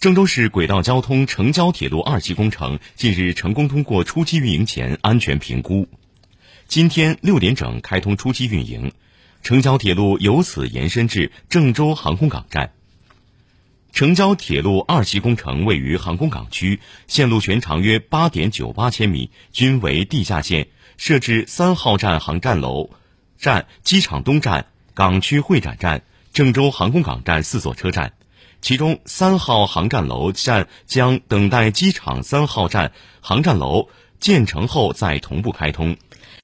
郑州市轨道交通城郊铁路二期工程近日成功通过初期运营前安全评估，今天六点整开通初期运营，城郊铁路由此延伸至郑州航空港站。城郊铁路二期工程位于航空港区，线路全长约八点九八千米，均为地下线，设置三号站航站楼站、机场东站、港区会展站、郑州航空港站四座车站。其中，三号航站楼站将等待机场三号站航站楼建成后再同步开通。